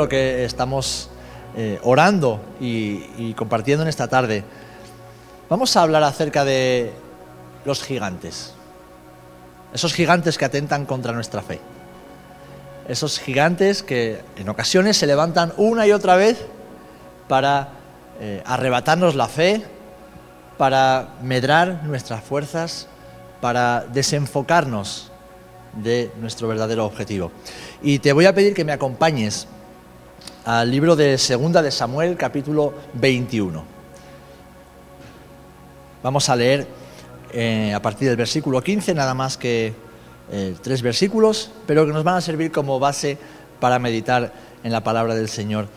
lo que estamos eh, orando y, compartiendo en esta tarde, vamos a hablar acerca de los gigantes. Esos gigantes que atentan contra nuestra fe. Esos gigantes que en ocasiones se levantan una y otra vez para eh, arrebatarnos la fe, para medrar nuestras fuerzas, para desenfocarnos de nuestro verdadero objetivo. Y te voy a pedir que me acompañes al libro de Segunda de Samuel, capítulo 21. Vamos a leer eh, a partir del versículo 15, nada más que eh, tres versículos, pero que nos van a servir como base para meditar en la palabra del Señor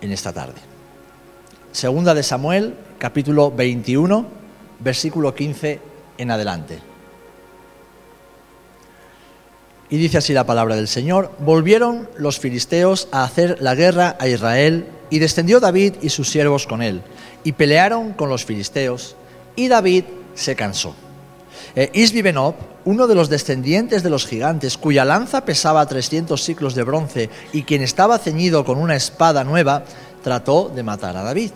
en esta tarde. Segunda de Samuel, capítulo 21, versículo 15 en adelante. Y dice así la palabra del Señor, volvieron los filisteos a hacer la guerra a Israel, y descendió David y sus siervos con él, y pelearon con los filisteos, y David se cansó. Eh, Isbi Benob, uno de los descendientes de los gigantes, cuya lanza pesaba 300 ciclos de bronce y quien estaba ceñido con una espada nueva, trató de matar a David.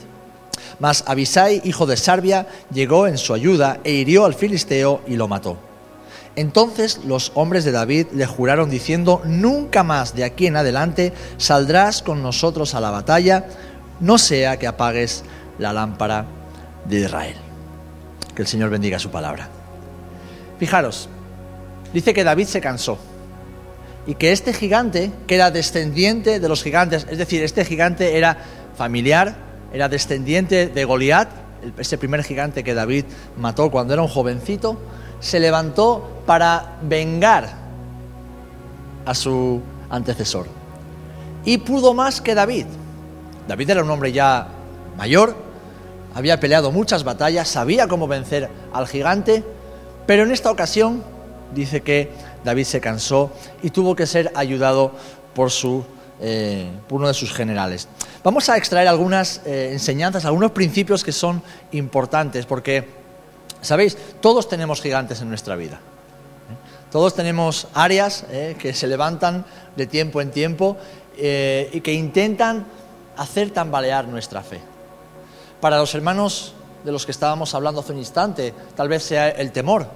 Mas Abisai, hijo de Sarbia, llegó en su ayuda e hirió al filisteo y lo mató. Entonces los hombres de David le juraron diciendo, nunca más de aquí en adelante saldrás con nosotros a la batalla, no sea que apagues la lámpara de Israel. Que el Señor bendiga su palabra. Fijaros, dice que David se cansó y que este gigante, que era descendiente de los gigantes, es decir, este gigante era familiar, era descendiente de Goliat, ese primer gigante que David mató cuando era un jovencito, se levantó para vengar a su antecesor. Y pudo más que David. David era un hombre ya mayor, había peleado muchas batallas, sabía cómo vencer al gigante, pero en esta ocasión dice que David se cansó y tuvo que ser ayudado por, su, eh, por uno de sus generales. Vamos a extraer algunas eh, enseñanzas, algunos principios que son importantes, porque Sabéis, todos tenemos gigantes en nuestra vida. ¿eh? Todos tenemos áreas ¿eh? que se levantan de tiempo en tiempo eh, y que intentan hacer tambalear nuestra fe. Para los hermanos de los que estábamos hablando hace un instante, tal vez sea el temor,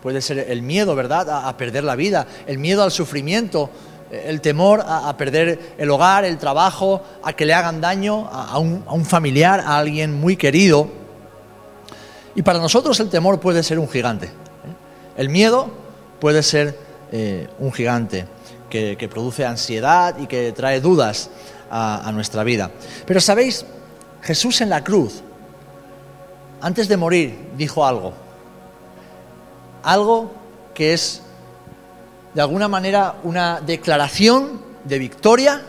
puede ser el miedo, ¿verdad?, a, perder la vida, el miedo al sufrimiento, el temor a, perder el hogar, el trabajo, a que le hagan daño a un familiar, a alguien muy querido. Y para nosotros el temor puede ser un gigante. ¿eh? El miedo puede ser eh, un gigante que, produce ansiedad y que trae dudas a, nuestra vida. Pero sabéis, Jesús en la cruz, antes de morir, dijo algo. Algo que es, de alguna manera, una declaración de victoria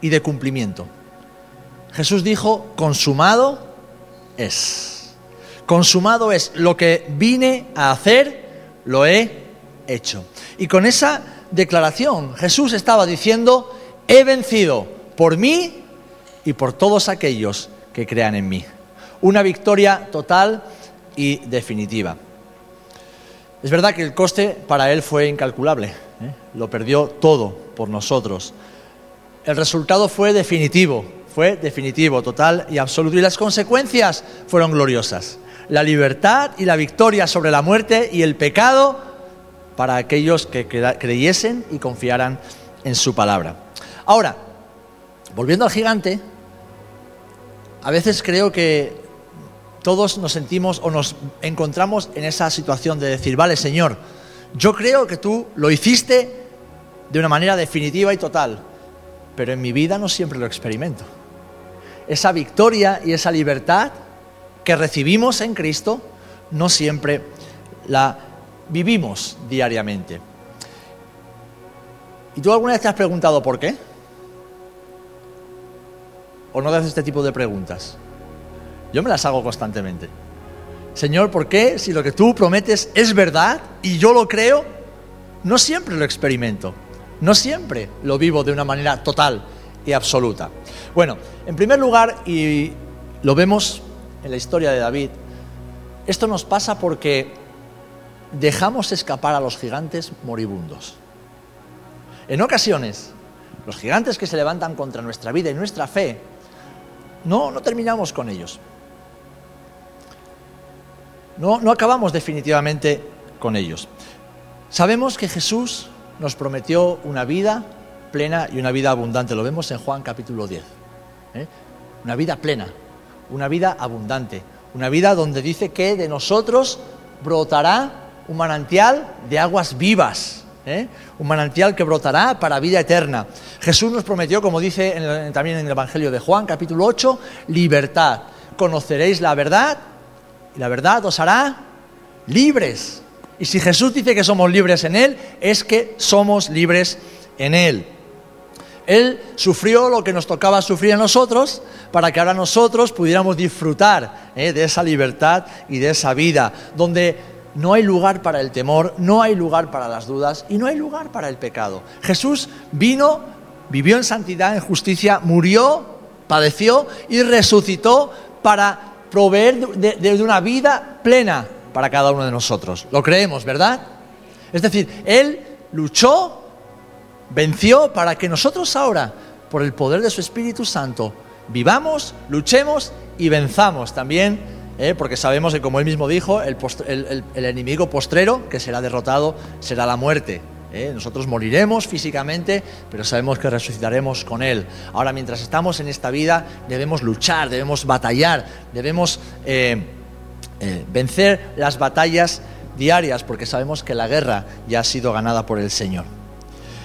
y de cumplimiento. Jesús dijo, consumado es. Consumado es lo que vine a hacer, lo he hecho. Y con esa declaración Jesús estaba diciendo, he vencido por mí y por todos aquellos que crean en mí. Una victoria total y definitiva. Es verdad que el coste para él fue incalculable, ¿eh? lo perdió todo por nosotros. El resultado fue definitivo, fue definitivo, total y absoluto. Y las consecuencias fueron gloriosas la libertad y la victoria sobre la muerte y el pecado para aquellos que creyesen y confiaran en su palabra. Ahora, volviendo al gigante, a veces creo que todos nos sentimos o nos encontramos en esa situación de decir, vale Señor, yo creo que tú lo hiciste de una manera definitiva y total, pero en mi vida no siempre lo experimento. Esa victoria y esa libertad que recibimos en Cristo, no siempre la vivimos diariamente. ¿Y tú alguna vez te has preguntado por qué? ¿O no te haces este tipo de preguntas? Yo me las hago constantemente. Señor, ¿por qué si lo que tú prometes es verdad y yo lo creo, no siempre lo experimento? No siempre lo vivo de una manera total y absoluta. Bueno, en primer lugar, y lo vemos en la historia de David, esto nos pasa porque dejamos escapar a los gigantes moribundos. En ocasiones, los gigantes que se levantan contra nuestra vida y nuestra fe, no, no terminamos con ellos. No, no acabamos definitivamente con ellos. Sabemos que Jesús nos prometió una vida plena y una vida abundante. Lo vemos en Juan capítulo 10. ¿eh? Una vida plena, una vida abundante, una vida donde dice que de nosotros brotará un manantial de aguas vivas. ¿eh? Un manantial que brotará para vida eterna. Jesús nos prometió, como dice también en el Evangelio de Juan, capítulo 8, libertad. Conoceréis la verdad y la verdad os hará libres. Y si Jesús dice que somos libres en Él, es que somos libres en Él. Él sufrió lo que nos tocaba sufrir a nosotros para que ahora nosotros pudiéramos disfrutar ¿eh? de esa libertad y de esa vida, donde no hay lugar para el temor, no hay lugar para las dudas y no hay lugar para el pecado. Jesús vino, vivió en santidad, en justicia, murió, padeció y resucitó para proveer de una vida plena para cada uno de nosotros. Lo creemos, ¿verdad? Es decir, Él luchó venció para que nosotros ahora, por el poder de su Espíritu Santo, vivamos, luchemos y venzamos también, ¿eh? porque sabemos que como él mismo dijo, el, enemigo postrero que será derrotado será la muerte. ¿eh? Nosotros moriremos físicamente, pero sabemos que resucitaremos con Él. Ahora, mientras estamos en esta vida, debemos luchar, debemos batallar, debemos eh, vencer las batallas diarias, porque sabemos que la guerra ya ha sido ganada por el Señor.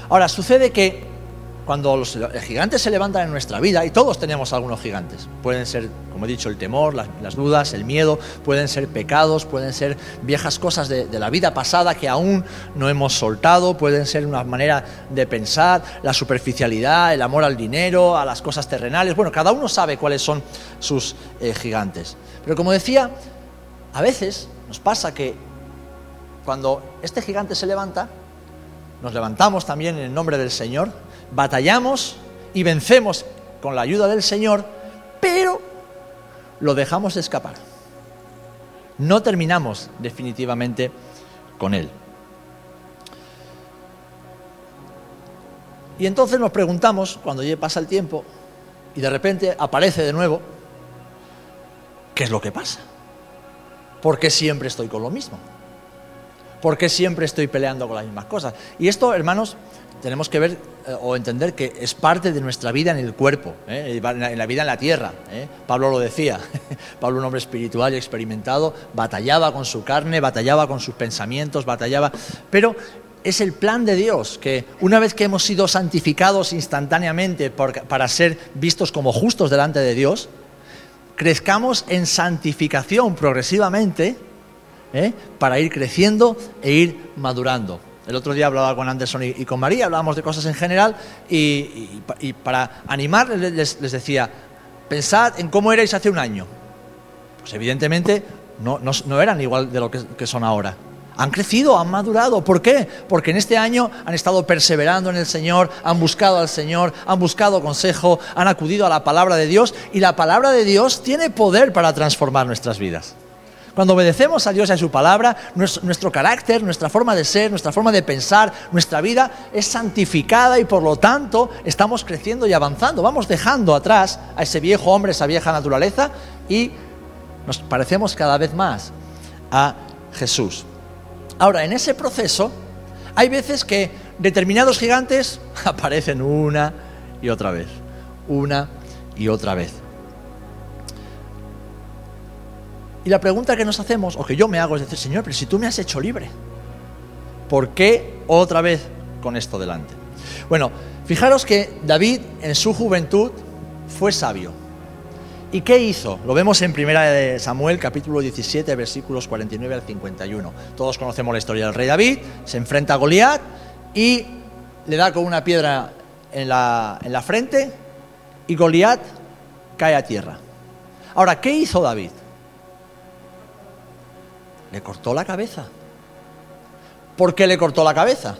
Ahora, sucede que cuando los gigantes se levantan en nuestra vida, y todos tenemos algunos gigantes, pueden ser, como he dicho, el temor, las, dudas, el miedo, pueden ser pecados, pueden ser viejas cosas de, la vida pasada que aún no hemos soltado, pueden ser una manera de pensar, la superficialidad, el amor al dinero, a las cosas terrenales, bueno, cada uno sabe cuáles son sus eh, gigantes. Pero como decía, a veces nos pasa que cuando este gigante se levanta, nos levantamos también en el nombre del Señor, batallamos y vencemos con la ayuda del Señor, pero lo dejamos escapar. No terminamos definitivamente con Él. Y entonces nos preguntamos, cuando ya pasa el tiempo y de repente aparece de nuevo, ¿qué es lo que pasa? ¿Por qué siempre estoy con lo mismo? ¿Por qué siempre estoy peleando con las mismas cosas? Y esto, hermanos, tenemos que ver eh, o entender que es parte de nuestra vida en el cuerpo, ¿eh? en la vida en la tierra. ¿eh? Pablo lo decía, Pablo un hombre espiritual y experimentado, batallaba con su carne, batallaba con sus pensamientos, batallaba, pero es el plan de Dios que una vez que hemos sido santificados instantáneamente para ser vistos como justos delante de Dios, crezcamos en santificación progresivamente ¿eh? para ir creciendo e ir madurando. El otro día hablaba con Anderson y, con María, hablábamos de cosas en general y, para animarles les, decía, pensad en cómo erais hace un año. Pues evidentemente no, no, eran igual de lo que, son ahora. Han crecido, han madurado. ¿Por qué? Porque en este año han estado perseverando en el Señor, han buscado al Señor, han buscado consejo, han acudido a la palabra de Dios y la palabra de Dios tiene poder para transformar nuestras vidas. Cuando obedecemos a Dios y a su palabra, nuestro, carácter, nuestra forma de ser, nuestra forma de pensar, nuestra vida es santificada y por lo tanto estamos creciendo y avanzando. Vamos dejando atrás a ese viejo hombre, esa vieja naturaleza y nos parecemos cada vez más a Jesús. Ahora, en ese proceso hay veces que determinados gigantes aparecen una y otra vez, una y otra vez. Y la pregunta que nos hacemos, o que yo me hago, es decir, Señor, pero si tú me has hecho libre, ¿por qué otra vez con esto delante? Bueno, fijaros que David en su juventud fue sabio. ¿Y qué hizo? Lo vemos en 1 Samuel capítulo 17 versículos 49 al 51. Todos conocemos la historia del rey David, se enfrenta a Goliat y le da con una piedra en la, en la frente y Goliat cae a tierra. Ahora, ¿qué hizo David? Le cortó la cabeza. ¿Por qué le cortó la cabeza?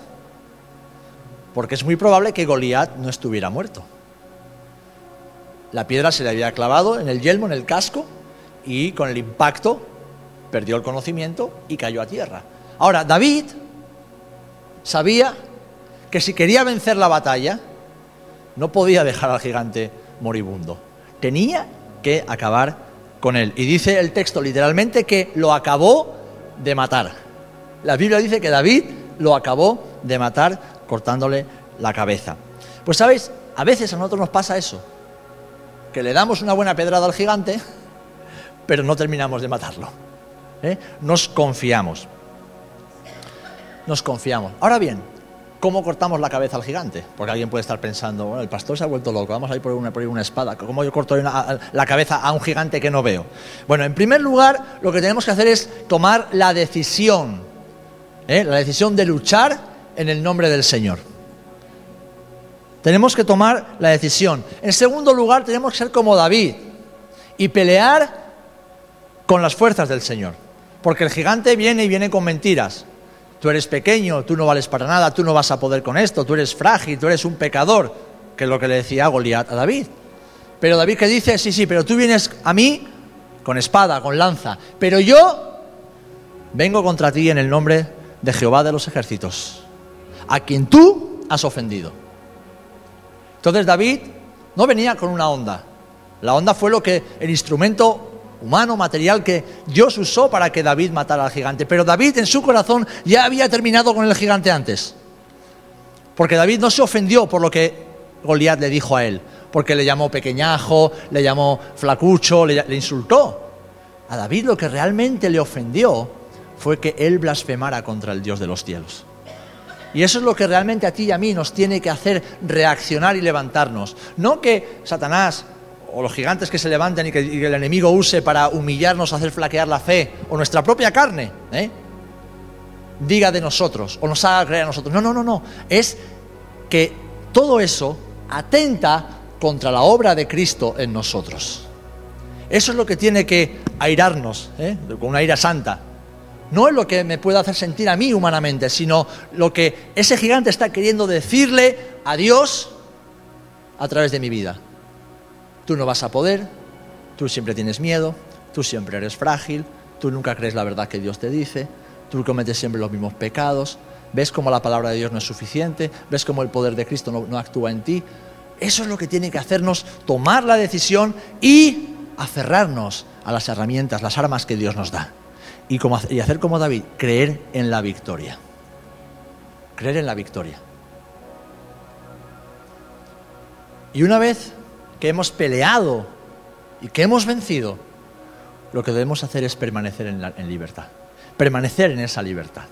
Porque es muy probable que Goliat no estuviera muerto. La piedra se le había clavado en el yelmo, en el casco, y con el impacto perdió el conocimiento y cayó a tierra. Ahora, David sabía que si quería vencer la batalla, no podía dejar al gigante moribundo. Tenía que acabar con él. Y dice el texto literalmente que lo acabó de matar. La Biblia dice que David lo acabó de matar cortándole la cabeza. Pues sabéis, a veces a nosotros nos pasa eso, que le damos una buena pedrada al gigante, pero no terminamos de matarlo. ¿eh? Nos confiamos. Nos confiamos. Ahora bien, ¿cómo cortamos la cabeza al gigante? Porque alguien puede estar pensando, bueno, el pastor se ha vuelto loco, vamos a ir por una, por una espada. ¿Cómo yo corto la cabeza a un gigante que no veo? Bueno, en primer lugar, lo que tenemos que hacer es tomar la decisión, ¿eh? la decisión de luchar en el nombre del Señor. Tenemos que tomar la decisión. En segundo lugar, tenemos que ser como David y pelear con las fuerzas del Señor. Porque el gigante viene y viene con mentiras. Tú eres pequeño, tú no vales para nada, tú no vas a poder con esto, tú eres frágil, tú eres un pecador, que es lo que le decía Goliat a David. Pero David que dice, sí, sí, pero tú vienes a mí con espada, con lanza, pero yo vengo contra ti en el nombre de Jehová de los ejércitos, a quien tú has ofendido. Entonces David no venía con una onda. La onda fue lo que el instrumento humano, material que Dios usó para que David matara al gigante. Pero David en su corazón ya había terminado con el gigante antes. Porque David no se ofendió por lo que Goliat le dijo a él, porque le llamó pequeñajo, le llamó flacucho, le, le insultó. A David lo que realmente le ofendió fue que él blasfemara contra el Dios de los cielos. Y eso es lo que realmente a ti y a mí nos tiene que hacer reaccionar y levantarnos. No que Satanás o los gigantes que se levanten y que, el enemigo use para humillarnos, hacer flaquear la fe, o nuestra propia carne, ¿eh? diga de nosotros, o nos haga creer a nosotros. No, no, no, no. Es que todo eso atenta contra la obra de Cristo en nosotros. Eso es lo que tiene que airarnos, ¿eh? con una ira santa no es lo que me puede hacer sentir a mí humanamente, sino lo que ese gigante está queriendo decirle a Dios a través de mi vida. Tú no vas a poder, tú siempre tienes miedo, tú siempre eres frágil, tú nunca crees la verdad que Dios te dice, tú cometes siempre los mismos pecados, ves cómo la palabra de Dios no es suficiente, ves cómo el poder de Cristo no, actúa en ti. Eso es lo que tiene que hacernos tomar la decisión y aferrarnos a las herramientas, las armas que Dios nos da y, hacer como David, creer en la victoria. Creer en la victoria. Y una vez que hemos peleado y que hemos vencido, lo que debemos hacer es permanecer en, libertad, permanecer en esa libertad,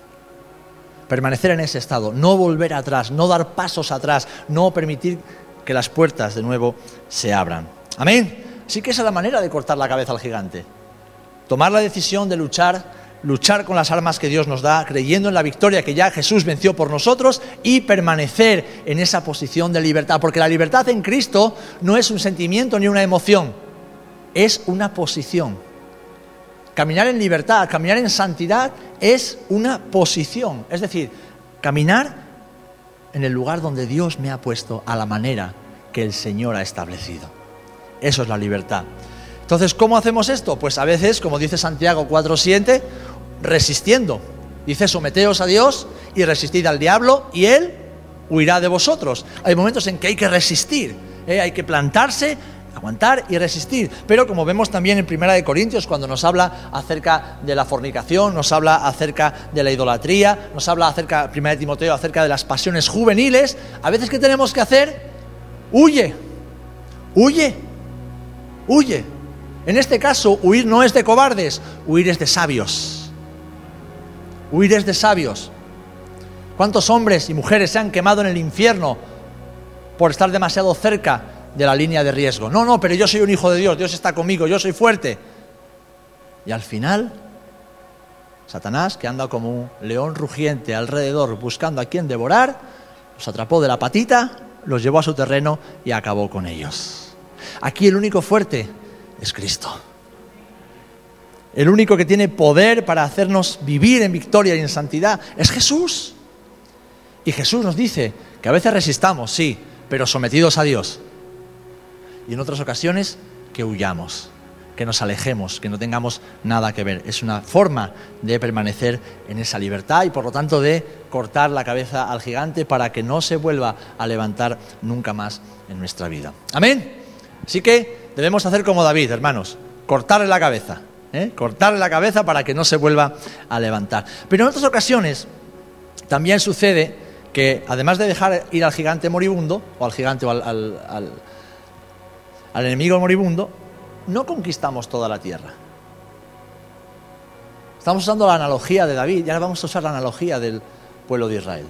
permanecer en ese estado, no volver atrás, no dar pasos atrás, no permitir que las puertas de nuevo se abran. Amén. Sí que esa es la manera de cortar la cabeza al gigante tomar la decisión de luchar, luchar con las armas que Dios nos da, creyendo en la victoria que ya Jesús venció por nosotros y permanecer en esa posición de libertad, porque la libertad en Cristo no es un sentimiento ni una emoción, es una posición. Caminar en libertad, caminar en santidad es una posición, es decir, caminar en el lugar donde Dios me ha puesto a la manera que el Señor ha establecido. Eso es la libertad. Entonces, ¿cómo hacemos esto? Pues a veces, como dice Santiago 4.7, resistiendo. Dice, someteos a Dios y resistid al diablo y él huirá de vosotros. Hay momentos en que hay que resistir, ¿eh? hay que plantarse, aguantar y resistir. Pero como vemos también en Primera de Corintios, cuando nos habla acerca de la fornicación, nos habla acerca de la idolatría, nos habla acerca, Primera de Timoteo, acerca de las pasiones juveniles, a veces ¿qué tenemos que hacer? Huye, huye, huye. En este caso, huir no es de cobardes, huir es de sabios. Huir es de sabios. ¿Cuántos hombres y mujeres se han quemado en el infierno por estar demasiado cerca de la línea de riesgo? No, no, pero yo soy un hijo de Dios, Dios está conmigo, yo soy fuerte. Y al final, Satanás, que anda como un león rugiente alrededor buscando a quien devorar, los atrapó de la patita, los llevó a su terreno y acabó con ellos. Aquí el único fuerte es Cristo. El único que tiene poder para hacernos vivir en victoria y en santidad es Jesús. Y Jesús nos dice que a veces resistamos, sí, pero sometidos a Dios. Y en otras ocasiones que huyamos, que nos alejemos, que no tengamos nada que ver. Es una forma de permanecer en esa libertad y por lo tanto de cortar la cabeza al gigante para que no se vuelva a levantar nunca más en nuestra vida. Amén. Así que debemos hacer como David, hermanos, cortarle la cabeza. ¿eh? Cortarle la cabeza para que no se vuelva a levantar. Pero en otras ocasiones también sucede que además de dejar ir al gigante moribundo, o al gigante o al, al enemigo moribundo, no conquistamos toda la tierra. Estamos usando la analogía de David y ahora vamos a usar la analogía del pueblo de Israel.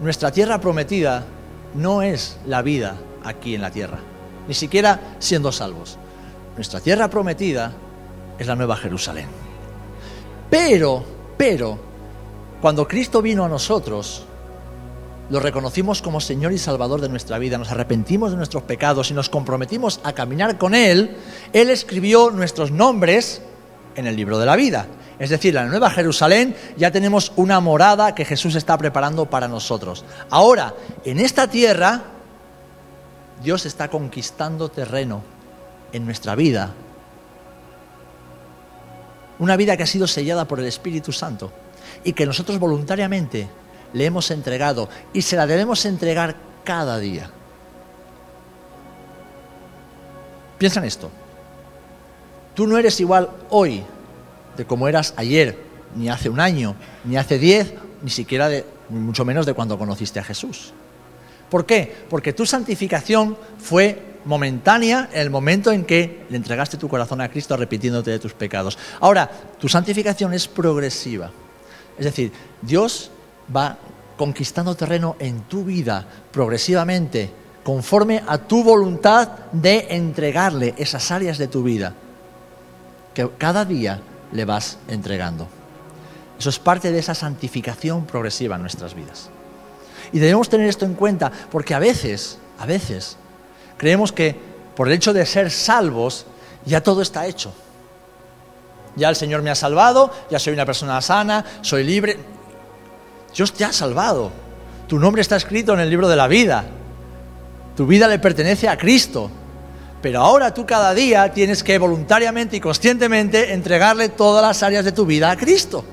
Nuestra tierra prometida no es la vida aquí en la tierra, ni siquiera siendo salvos. Nuestra tierra prometida es la nueva Jerusalén. Pero, pero, cuando Cristo vino a nosotros, lo reconocimos como Señor y Salvador de nuestra vida, nos arrepentimos de nuestros pecados y nos comprometimos a caminar con Él, Él escribió nuestros nombres en el libro de la vida. Es decir, la Nueva Jerusalén ya tenemos una morada que Jesús está preparando para nosotros. Ahora, en esta tierra, Dios está conquistando terreno en nuestra vida. Una vida que ha sido sellada por el Espíritu Santo y que nosotros voluntariamente le hemos entregado y se la debemos entregar cada día. Piensa en esto. Tú no eres igual hoy de como eras ayer, ni hace un año, ni hace diez, ni siquiera de, mucho menos de cuando conociste a Jesús. ¿Por qué? Porque tu santificación fue momentánea en el momento en que le entregaste tu corazón a Cristo arrepintiéndote de tus pecados. Ahora, tu santificación es progresiva. Es decir, Dios va conquistando terreno en tu vida progresivamente, conforme a tu voluntad de entregarle esas áreas de tu vida que cada día le vas entregando. Eso es parte de esa santificación progresiva en nuestras vidas. Y debemos tener esto en cuenta porque a veces, a veces, creemos que por el hecho de ser salvos ya todo está hecho. Ya el Señor me ha salvado, ya soy una persona sana, soy libre. Dios te ha salvado. Tu nombre está escrito en el libro de la vida. Tu vida le pertenece a Cristo. Pero ahora tú cada día tienes que voluntariamente y conscientemente entregarle todas las áreas de tu vida a Cristo.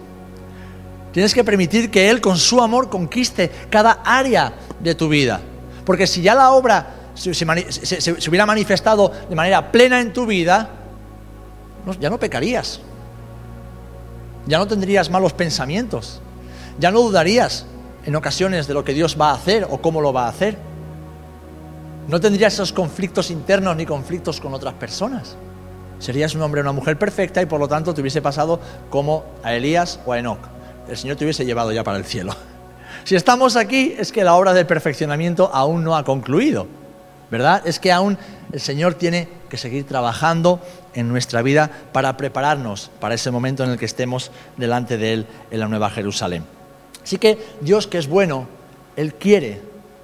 Tienes que permitir que Él con su amor conquiste cada área de tu vida. Porque si ya la obra se, hubiera manifestado de manera plena en tu vida, ya no pecarías. Ya no tendrías malos pensamientos. Ya no dudarías en ocasiones de lo que Dios va a hacer o cómo lo va a hacer. No tendrías esos conflictos internos ni conflictos con otras personas. Serías un hombre o una mujer perfecta y por lo tanto te hubiese pasado como a Elías o a Enoch. El Señor te hubiese llevado ya para el cielo. Si estamos aquí es que la obra de perfeccionamiento aún no ha concluido, ¿verdad? Es que aún el Señor tiene que seguir trabajando en nuestra vida para prepararnos para ese momento en el que estemos delante de Él en la Nueva Jerusalén. Así que Dios que es bueno, Él quiere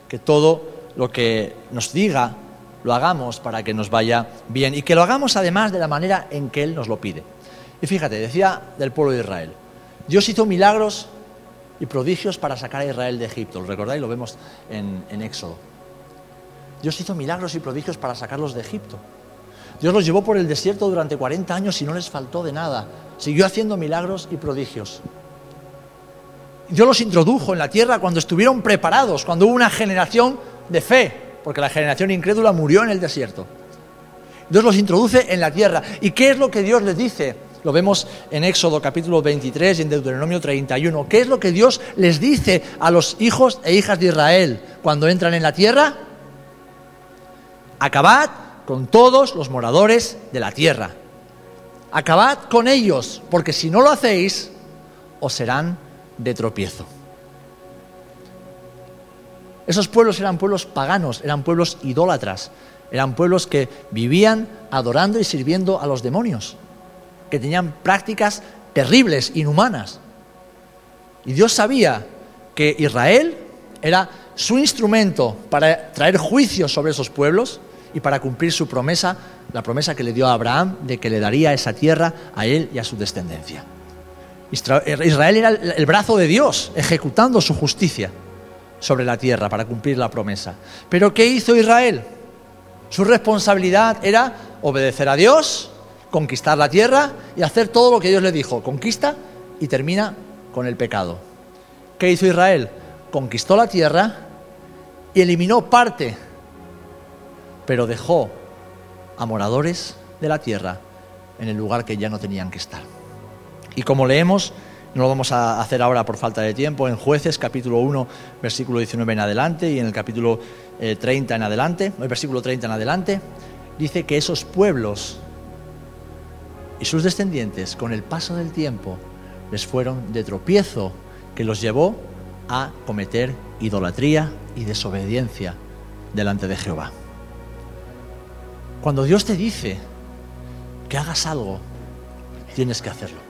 que todo lo que nos diga lo hagamos para que nos vaya bien y que lo hagamos además de la manera en que Él nos lo pide. Y fíjate, decía del pueblo de Israel, Dios hizo milagros y prodigios para sacar a Israel de Egipto. ¿Lo recordáis? Lo vemos en, en Éxodo. Dios hizo milagros y prodigios para sacarlos de Egipto. Dios los llevó por el desierto durante 40 años y no les faltó de nada. Siguió haciendo milagros y prodigios. Dios los introdujo en la tierra cuando estuvieron preparados, cuando hubo una generación de fe, porque la generación incrédula murió en el desierto. Dios los introduce en la tierra. ¿Y qué es lo que Dios les dice? Lo vemos en Éxodo capítulo 23 y en Deuteronomio 31. ¿Qué es lo que Dios les dice a los hijos e hijas de Israel cuando entran en la tierra? Acabad con todos los moradores de la tierra. Acabad con ellos, porque si no lo hacéis, os serán de tropiezo. Esos pueblos eran pueblos paganos, eran pueblos idólatras, eran pueblos que vivían adorando y sirviendo a los demonios, que tenían prácticas terribles, inhumanas. Y Dios sabía que Israel era su instrumento para traer juicio sobre esos pueblos y para cumplir su promesa, la promesa que le dio a Abraham de que le daría esa tierra a él y a su descendencia. Israel era el brazo de Dios ejecutando su justicia sobre la tierra para cumplir la promesa. Pero ¿qué hizo Israel? Su responsabilidad era obedecer a Dios, conquistar la tierra y hacer todo lo que Dios le dijo. Conquista y termina con el pecado. ¿Qué hizo Israel? Conquistó la tierra y eliminó parte, pero dejó a moradores de la tierra en el lugar que ya no tenían que estar. Y como leemos, no lo vamos a hacer ahora por falta de tiempo, en jueces capítulo 1, versículo 19 en adelante y en el capítulo 30 eh, en adelante, el versículo 30 en adelante, dice que esos pueblos y sus descendientes con el paso del tiempo les fueron de tropiezo que los llevó a cometer idolatría y desobediencia delante de Jehová. Cuando Dios te dice que hagas algo, tienes que hacerlo.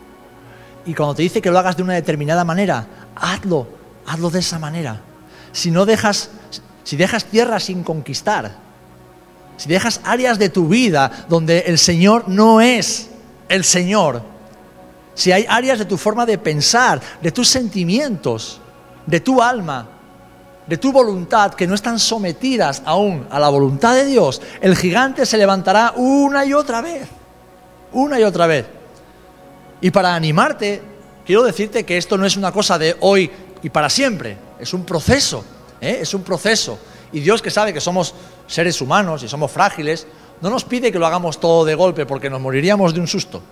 Y cuando te dice que lo hagas de una determinada manera, hazlo, hazlo de esa manera. Si no dejas, si dejas tierra sin conquistar, si dejas áreas de tu vida donde el Señor no es el Señor, si hay áreas de tu forma de pensar, de tus sentimientos, de tu alma, de tu voluntad que no están sometidas aún a la voluntad de Dios, el gigante se levantará una y otra vez, una y otra vez. Y para animarte, quiero decirte que esto no es una cosa de hoy y para siempre, es un proceso, ¿eh? es un proceso. Y Dios que sabe que somos seres humanos y somos frágiles, no nos pide que lo hagamos todo de golpe porque nos moriríamos de un susto,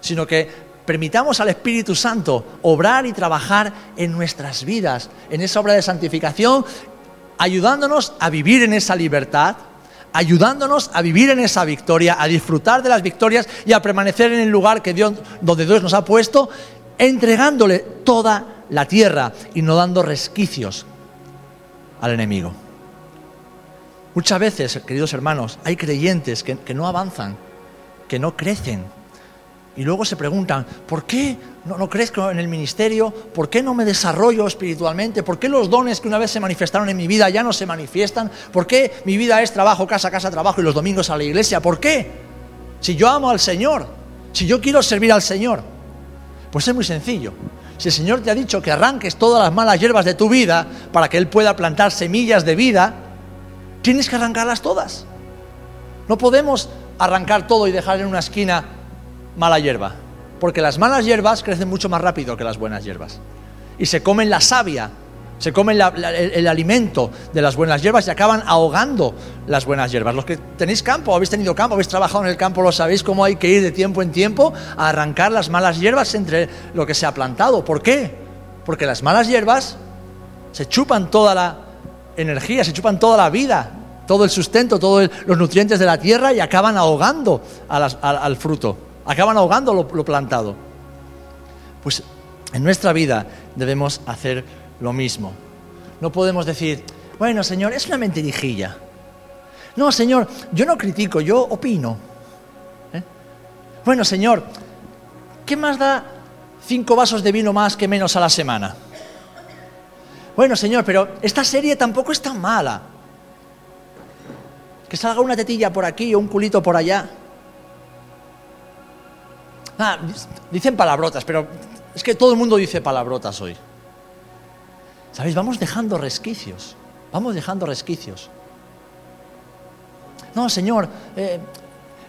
sino que permitamos al Espíritu Santo obrar y trabajar en nuestras vidas, en esa obra de santificación, ayudándonos a vivir en esa libertad, ayudándonos a vivir en esa victoria, a disfrutar de las victorias y a permanecer en el lugar que Dios, donde Dios nos ha puesto, entregándole toda la tierra y no dando resquicios al enemigo. Muchas veces, queridos hermanos, hay creyentes que, que no avanzan, que no crecen, y luego se preguntan, ¿por qué no, no, crezco en el ministerio? ¿Por qué no me desarrollo espiritualmente? ¿Por qué los dones que una vez se manifestaron en mi vida ya no se manifiestan? ¿Por qué mi vida es trabajo, casa, casa, trabajo y los domingos a la iglesia? ¿Por qué? Si yo amo al Señor, si yo quiero servir al Señor, pues es muy sencillo. Si el Señor te ha dicho que arranques todas las malas hierbas de tu vida para que Él pueda plantar semillas de vida, tienes que arrancarlas todas. No podemos arrancar todo y dejar en una esquina mala hierba, porque las malas hierbas crecen mucho más rápido que las buenas hierbas. Y se comen la savia, se comen el, alimento de las buenas hierbas y acaban ahogando las buenas hierbas. Los que tenéis campo, habéis tenido campo, habéis trabajado en el campo, lo sabéis cómo hay que ir de tiempo en tiempo a arrancar las malas hierbas entre lo que se ha plantado. ¿Por qué? Porque las malas hierbas se chupan toda la energía, se chupan toda la vida, todo el sustento, todos los nutrientes de la tierra y acaban ahogando al fruto acaban ahogando lo, plantado. Pues en nuestra vida debemos hacer lo mismo. No podemos decir, bueno, Señor, es una mentirijilla. No, Señor, yo no critico, yo opino. ¿Eh? Bueno, Señor, ¿qué más da cinco vasos de vino más que menos a la semana? Bueno, Señor, pero esta serie tampoco es tan mala. Que salga una tetilla por aquí o un culito por allá. Ah, dicen palabrotas, pero es que todo el mundo dice palabrotas hoy. ¿Sabéis? Vamos dejando resquicios. Vamos dejando resquicios. No, Señor, eh,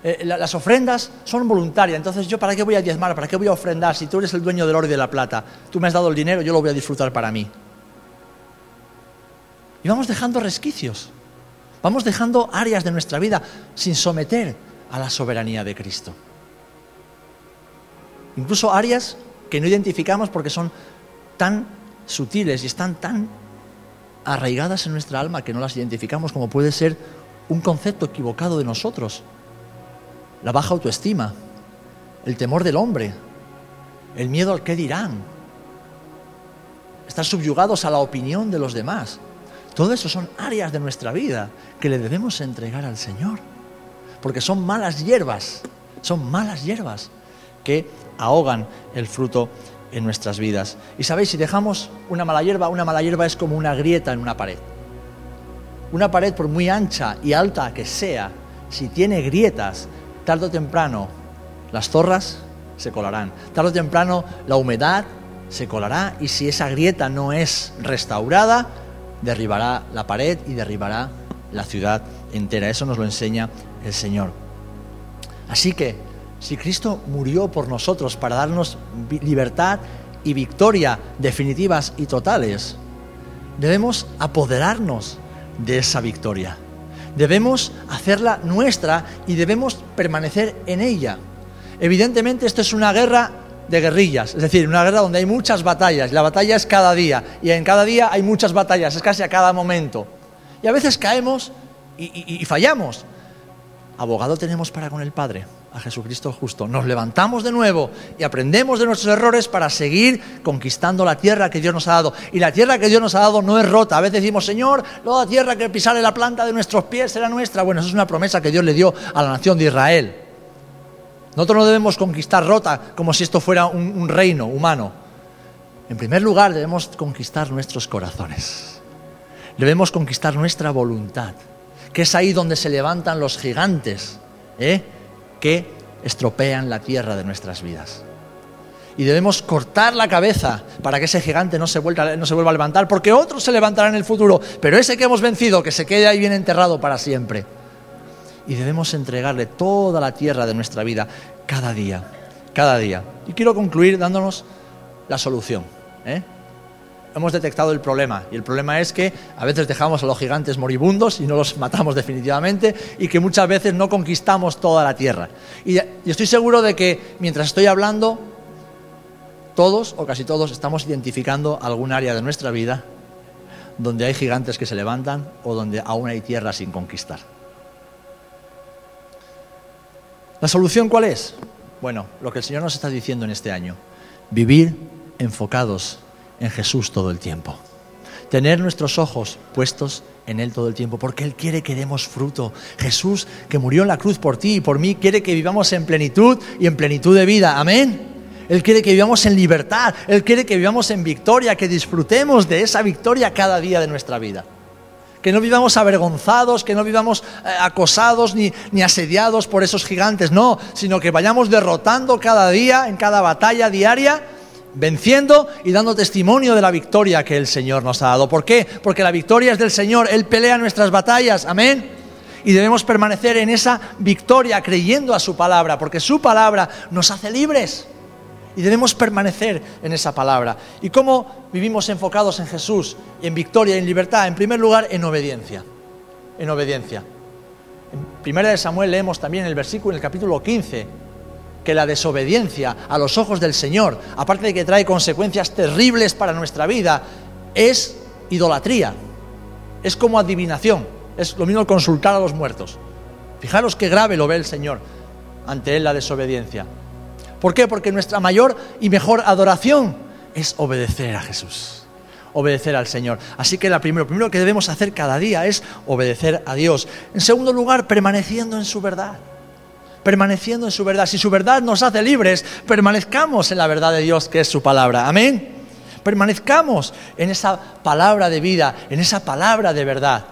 eh, las ofrendas son voluntarias, entonces yo para qué voy a diezmar, para qué voy a ofrendar si tú eres el dueño del oro y de la plata, tú me has dado el dinero, yo lo voy a disfrutar para mí. Y vamos dejando resquicios, vamos dejando áreas de nuestra vida sin someter a la soberanía de Cristo. Incluso áreas que no identificamos porque son tan sutiles y están tan arraigadas en nuestra alma que no las identificamos como puede ser un concepto equivocado de nosotros. La baja autoestima, el temor del hombre, el miedo al qué dirán, estar subyugados a la opinión de los demás. Todo eso son áreas de nuestra vida que le debemos entregar al Señor, porque son malas hierbas, son malas hierbas que ahogan el fruto en nuestras vidas. Y sabéis, si dejamos una mala hierba, una mala hierba es como una grieta en una pared. Una pared, por muy ancha y alta que sea, si tiene grietas, tarde o temprano las zorras se colarán. Tarde o temprano la humedad se colará y si esa grieta no es restaurada, derribará la pared y derribará la ciudad entera. Eso nos lo enseña el Señor. Así que, si Cristo murió por nosotros para darnos libertad y victoria definitivas y totales, debemos apoderarnos de esa victoria. Debemos hacerla nuestra y debemos permanecer en ella. Evidentemente esto es una guerra de guerrillas, es decir, una guerra donde hay muchas batallas. La batalla es cada día y en cada día hay muchas batallas, es casi a cada momento. Y a veces caemos y, fallamos. Abogado tenemos para con el Padre, a Jesucristo justo. Nos levantamos de nuevo y aprendemos de nuestros errores para seguir conquistando la tierra que Dios nos ha dado. Y la tierra que Dios nos ha dado no es rota. A veces decimos, Señor, toda tierra que pisare la planta de nuestros pies será nuestra. Bueno, eso es una promesa que Dios le dio a la nación de Israel. Nosotros no debemos conquistar rota como si esto fuera un, reino humano. En primer lugar, debemos conquistar nuestros corazones. Debemos conquistar nuestra voluntad, que es ahí donde se levantan los gigantes ¿eh? Que estropean la tierra de nuestras vidas. Y debemos cortar la cabeza para que ese gigante no se, vuelva, no se vuelva a levantar, porque otro se levantará en el futuro, pero ese que hemos vencido, que se quede ahí bien enterrado para siempre y debemos entregarle toda la tierra de nuestra vida cada día, cada día. Y quiero concluir dándonos la solución. ¿eh? Hemos detectado el problema y el problema es que a veces dejamos a los gigantes moribundos y no los matamos definitivamente y que muchas veces no conquistamos toda la tierra. Y, estoy seguro de que mientras estoy hablando, todos o casi todos estamos identificando algún área de nuestra vida donde hay gigantes que se levantan o donde aún hay tierra sin conquistar. ¿La solución cuál es? Bueno, lo que el Señor nos está diciendo en este año, vivir enfocados en Jesús todo el tiempo. Tener nuestros ojos puestos en Él todo el tiempo, porque Él quiere que demos fruto. Jesús, que murió en la cruz por ti y por mí, quiere que vivamos en plenitud y en plenitud de vida. Amén. Él quiere que vivamos en libertad, Él quiere que vivamos en victoria, que disfrutemos de esa victoria cada día de nuestra vida que no vivamos avergonzados, que no vivamos eh, acosados ni, ni, asediados por esos gigantes, no, sino que vayamos derrotando cada día, en cada batalla diaria, venciendo y dando testimonio de la victoria que el Señor nos ha dado. ¿Por qué? Porque la victoria es del Señor, Él pelea nuestras batallas, amén. Y debemos permanecer en esa victoria creyendo a su palabra, porque su palabra nos hace libres. Y debemos permanecer en esa palabra. ¿Y cómo vivimos enfocados en Jesús, en victoria y en libertad? En primer lugar, en obediencia. En obediencia. En Primera de Samuel leemos también el versículo en el capítulo 15 que la desobediencia a los ojos del Señor, aparte de que trae consecuencias terribles para nuestra vida, es idolatría. Es como adivinación. Es lo mismo consultar a los muertos. Fijaros qué grave lo ve el Señor ante él la desobediencia. ¿Por qué? Porque nuestra mayor y mejor adoración es obedecer a Jesús, obedecer al Señor. Así que lo primero que debemos hacer cada día es obedecer a Dios. En segundo lugar, permaneciendo en su verdad. Permaneciendo en su verdad. Si su verdad nos hace libres, permanezcamos en la verdad de Dios, que es su palabra. Amén. Permanezcamos en esa palabra de vida, en esa palabra de verdad.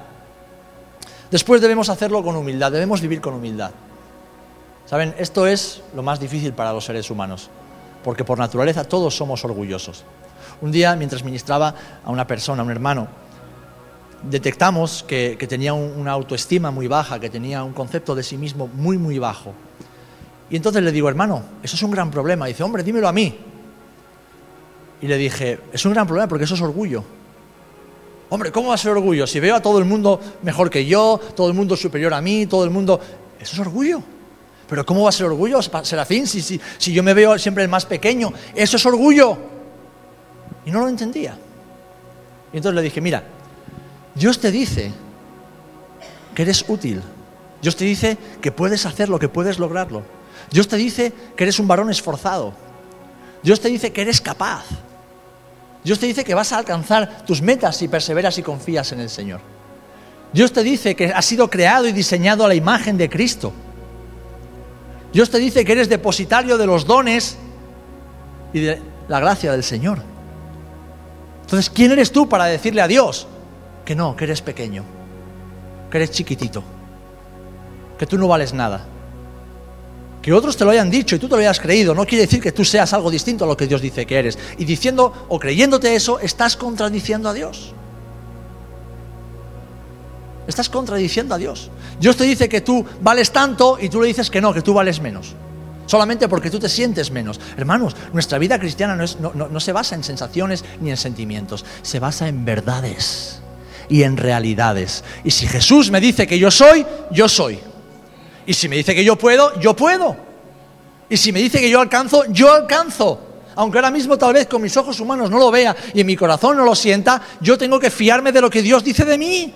Después debemos hacerlo con humildad, debemos vivir con humildad. Saben, esto es lo más difícil para los seres humanos, porque por naturaleza todos somos orgullosos. Un día, mientras ministraba a una persona, a un hermano, detectamos que, tenía una autoestima muy baja, que tenía un concepto de sí mismo muy, muy bajo. Y entonces le digo, hermano, eso es un gran problema. dice, hombre, dímelo a mí. Y le dije, es un gran problema porque eso es orgullo. Hombre, ¿cómo va a ser orgullo? Si veo a todo el mundo mejor que yo, todo el mundo superior a mí, todo el mundo... Eso es orgullo. Pero ¿cómo va a ser orgullo, Serafín, si, si, si yo me veo siempre el más pequeño? Eso es orgullo. Y no lo entendía. Y entonces le dije, mira, Dios te dice que eres útil. Dios te dice que puedes hacerlo, que puedes lograrlo. Dios te dice que eres un varón esforzado. Dios te dice que eres capaz. Dios te dice que vas a alcanzar tus metas si perseveras y confías en el Señor. Dios te dice que has sido creado y diseñado a la imagen de Cristo. Dios te dice que eres depositario de los dones y de la gracia del Señor. Entonces, ¿quién eres tú para decirle a Dios que no, que eres pequeño, que eres chiquitito, que tú no vales nada? Que otros te lo hayan dicho y tú te lo hayas creído, no quiere decir que tú seas algo distinto a lo que Dios dice que eres. Y diciendo o creyéndote eso, estás contradiciendo a Dios. Estás contradiciendo a Dios. Dios te dice que tú vales tanto y tú le dices que no, que tú vales menos. Solamente porque tú te sientes menos. Hermanos, nuestra vida cristiana no, no se basa en sensaciones ni en sentimientos, se basa en verdades y en realidades. Y si Jesús me dice que yo soy, yo soy. Y si me dice que yo puedo, yo puedo. Y si me dice que yo alcanzo, yo alcanzo. Aunque ahora mismo tal vez con mis ojos humanos no lo vea y en mi corazón no lo sienta, yo tengo que fiarme de lo que Dios dice de mí.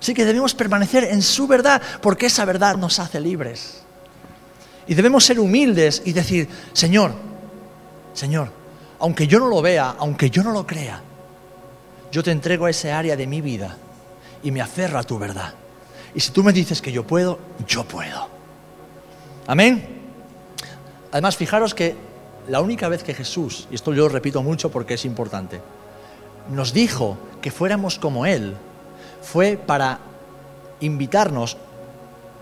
Así que debemos permanecer en su verdad, porque esa verdad nos hace libres. Y debemos ser humildes y decir, Señor, Señor, aunque yo no lo vea, aunque yo no lo crea, yo te entrego a ese área de mi vida y me aferro a tu verdad. Y si tú me dices que yo puedo, yo puedo. Amén. Además, fijaros que la única vez que Jesús, y esto yo lo repito mucho porque es importante, nos dijo que fuéramos como Él, fue para invitarnos,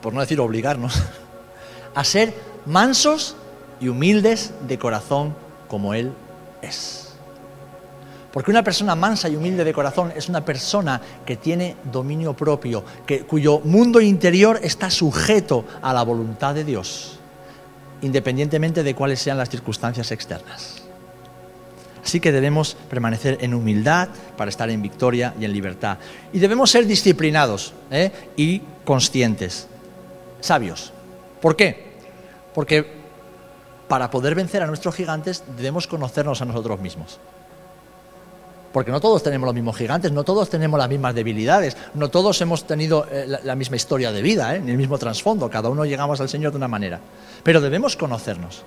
por no decir obligarnos, a ser mansos y humildes de corazón como Él es. Porque una persona mansa y humilde de corazón es una persona que tiene dominio propio, que, cuyo mundo interior está sujeto a la voluntad de Dios, independientemente de cuáles sean las circunstancias externas. Así que debemos permanecer en humildad para estar en victoria y en libertad. Y debemos ser disciplinados ¿eh? y conscientes, sabios. ¿Por qué? Porque para poder vencer a nuestros gigantes debemos conocernos a nosotros mismos. Porque no todos tenemos los mismos gigantes, no todos tenemos las mismas debilidades, no todos hemos tenido eh, la, misma historia de vida, ¿eh? ni el mismo trasfondo, cada uno llegamos al Señor de una manera. Pero debemos conocernos,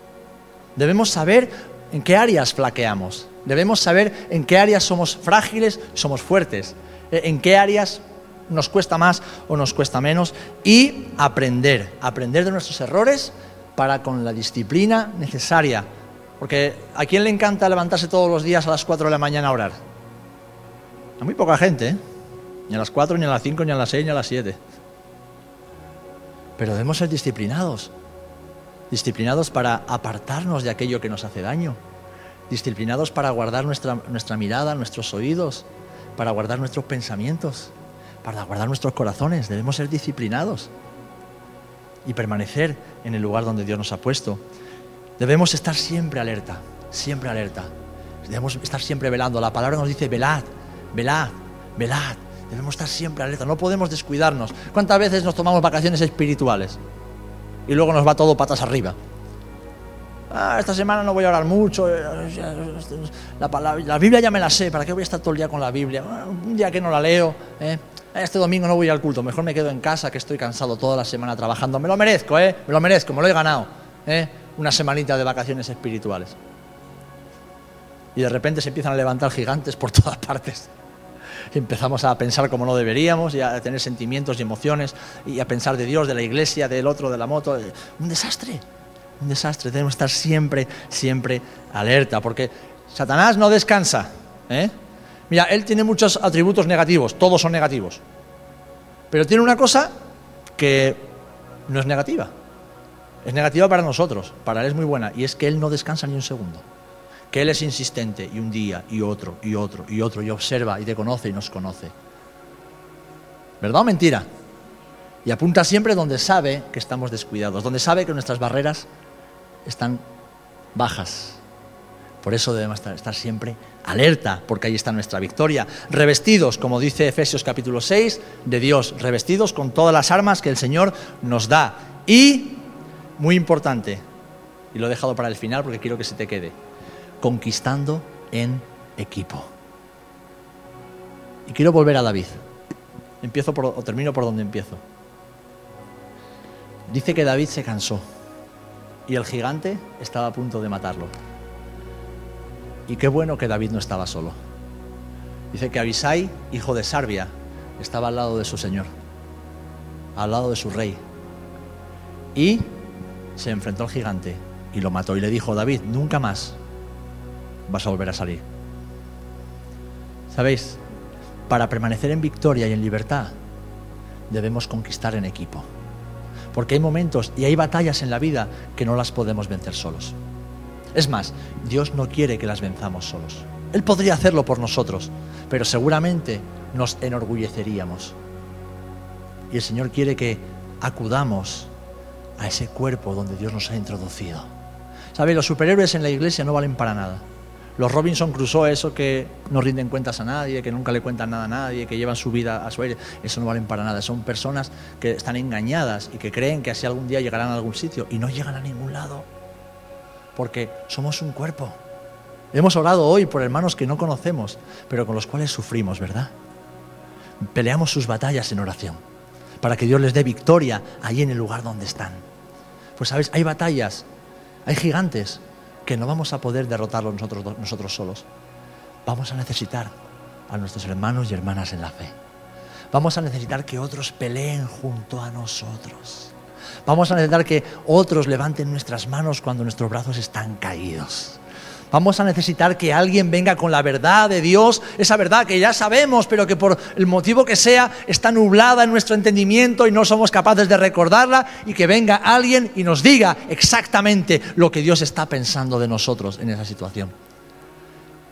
debemos saber en qué áreas flaqueamos, debemos saber en qué áreas somos frágiles, somos fuertes, eh, en qué áreas nos cuesta más o nos cuesta menos y aprender, aprender de nuestros errores para con la disciplina necesaria. Porque ¿a quién le encanta levantarse todos los días a las 4 de la mañana a orar? A muy poca gente, ¿eh? Ni a las 4, ni a las 5, ni a las 6, ni a las 7. Pero debemos ser disciplinados. Disciplinados para apartarnos de aquello que nos hace daño. Disciplinados para guardar nuestra, nuestra mirada, nuestros oídos, para guardar nuestros pensamientos, para guardar nuestros corazones. Debemos ser disciplinados y permanecer en el lugar donde Dios nos ha puesto. Debemos estar siempre alerta, siempre alerta. Debemos estar siempre velando. La palabra nos dice velad, velad, velad. Debemos estar siempre alerta, no podemos descuidarnos. ¿Cuántas veces nos tomamos vacaciones espirituales? Y luego nos va todo patas arriba. Ah, esta semana no voy a orar mucho. Eh, la, la, Biblia ya me la sé. ¿Para qué voy a estar todo el día con la Biblia? Ah, un día que no la leo. ¿eh? Este domingo no voy al culto. Mejor me quedo en casa que estoy cansado toda la semana trabajando. Me lo merezco, ¿eh? Me lo merezco, me lo he ganado. ¿eh? Una semanita de vacaciones espirituales. Y de repente se empiezan a levantar gigantes por todas partes empezamos a pensar como no deberíamos y a tener sentimientos y emociones y a pensar de Dios, de la iglesia, del otro, de la moto. Un desastre, un desastre. Debemos estar siempre, siempre alerta porque Satanás no descansa. ¿eh? Mira, él tiene muchos atributos negativos, todos son negativos. Pero tiene una cosa que no es negativa. Es negativa para nosotros, para él es muy buena, y es que él no descansa ni un segundo que Él es insistente y un día y otro y otro y otro y observa y te conoce y nos conoce. ¿Verdad o mentira? Y apunta siempre donde sabe que estamos descuidados, donde sabe que nuestras barreras están bajas. Por eso debemos estar, siempre alerta, porque ahí está nuestra victoria. Revestidos, como dice Efesios capítulo 6, de Dios, revestidos con todas las armas que el Señor nos da. Y, muy importante, y lo he dejado para el final porque quiero que se te quede, conquistando en equipo. Y quiero volver a David. Empiezo por, o termino por donde empiezo. Dice que David se cansó y el gigante estaba a punto de matarlo. Y qué bueno que David no estaba solo. Dice que Abisai, hijo de Sarbia, estaba al lado de su señor, al lado de su rey. Y se enfrentó al gigante y lo mató y le dijo, David, nunca más vas a volver a salir. ¿Sabéis? Para permanecer en victoria y en libertad, debemos conquistar en equipo. Porque hay momentos y hay batallas en la vida que no las podemos vencer solos. Es más, Dios no quiere que las venzamos solos. Él podría hacerlo por nosotros, pero seguramente nos enorgulleceríamos. Y el Señor quiere que acudamos a ese cuerpo donde Dios nos ha introducido. ¿Sabéis? Los superhéroes en la iglesia no valen para nada. Los Robinson Crusoe, eso que no rinden cuentas a nadie, que nunca le cuentan nada a nadie, que llevan su vida a su aire, eso no valen para nada. Son personas que están engañadas y que creen que así algún día llegarán a algún sitio y no llegan a ningún lado. Porque somos un cuerpo. Hemos orado hoy por hermanos que no conocemos, pero con los cuales sufrimos, ¿verdad? Peleamos sus batallas en oración, para que Dios les dé victoria ahí en el lugar donde están. Pues sabes, hay batallas, hay gigantes que no vamos a poder derrotarlos nosotros, nosotros solos. Vamos a necesitar a nuestros hermanos y hermanas en la fe. Vamos a necesitar que otros peleen junto a nosotros. Vamos a necesitar que otros levanten nuestras manos cuando nuestros brazos están caídos. Vamos a necesitar que alguien venga con la verdad de Dios, esa verdad que ya sabemos, pero que por el motivo que sea está nublada en nuestro entendimiento y no somos capaces de recordarla, y que venga alguien y nos diga exactamente lo que Dios está pensando de nosotros en esa situación.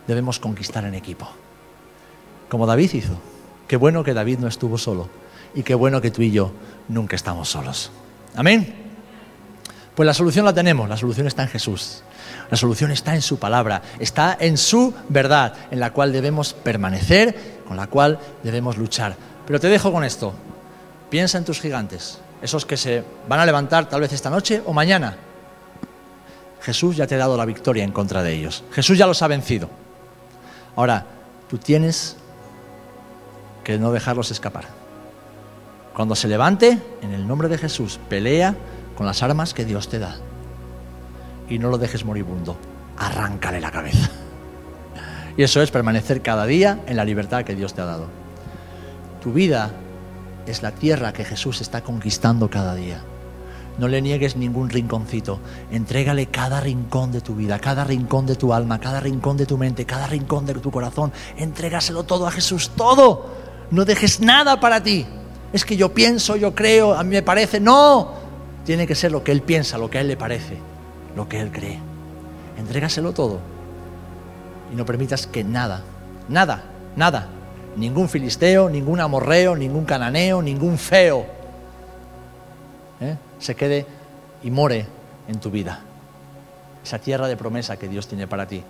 Debemos conquistar en equipo, como David hizo. Qué bueno que David no estuvo solo y qué bueno que tú y yo nunca estamos solos. Amén. Pues la solución la tenemos, la solución está en Jesús. La solución está en su palabra, está en su verdad, en la cual debemos permanecer, con la cual debemos luchar. Pero te dejo con esto. Piensa en tus gigantes, esos que se van a levantar tal vez esta noche o mañana. Jesús ya te ha dado la victoria en contra de ellos. Jesús ya los ha vencido. Ahora, tú tienes que no dejarlos escapar. Cuando se levante, en el nombre de Jesús, pelea con las armas que Dios te da y no lo dejes moribundo. Arráncale la cabeza. Y eso es permanecer cada día en la libertad que Dios te ha dado. Tu vida es la tierra que Jesús está conquistando cada día. No le niegues ningún rinconcito. Entrégale cada rincón de tu vida, cada rincón de tu alma, cada rincón de tu mente, cada rincón de tu corazón. Entrégaselo todo a Jesús, todo. No dejes nada para ti. Es que yo pienso, yo creo, a mí me parece. No. Tiene que ser lo que Él piensa, lo que a Él le parece lo que Él cree. Entrégaselo todo. Y no permitas que nada, nada, nada, ningún filisteo, ningún amorreo, ningún cananeo, ningún feo, ¿eh? se quede y more en tu vida. Esa tierra de promesa que Dios tiene para ti.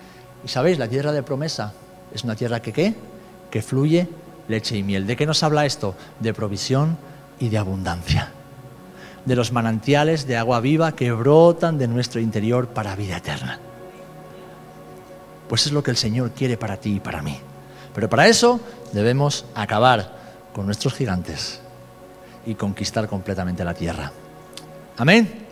Y sabéis, la tierra de promesa es una tierra que qué? Que fluye leche y miel. ¿De qué nos habla esto? De provisión y de abundancia de los manantiales de agua viva que brotan de nuestro interior para vida eterna. Pues es lo que el Señor quiere para ti y para mí. Pero para eso debemos acabar con nuestros gigantes y conquistar completamente la tierra. Amén.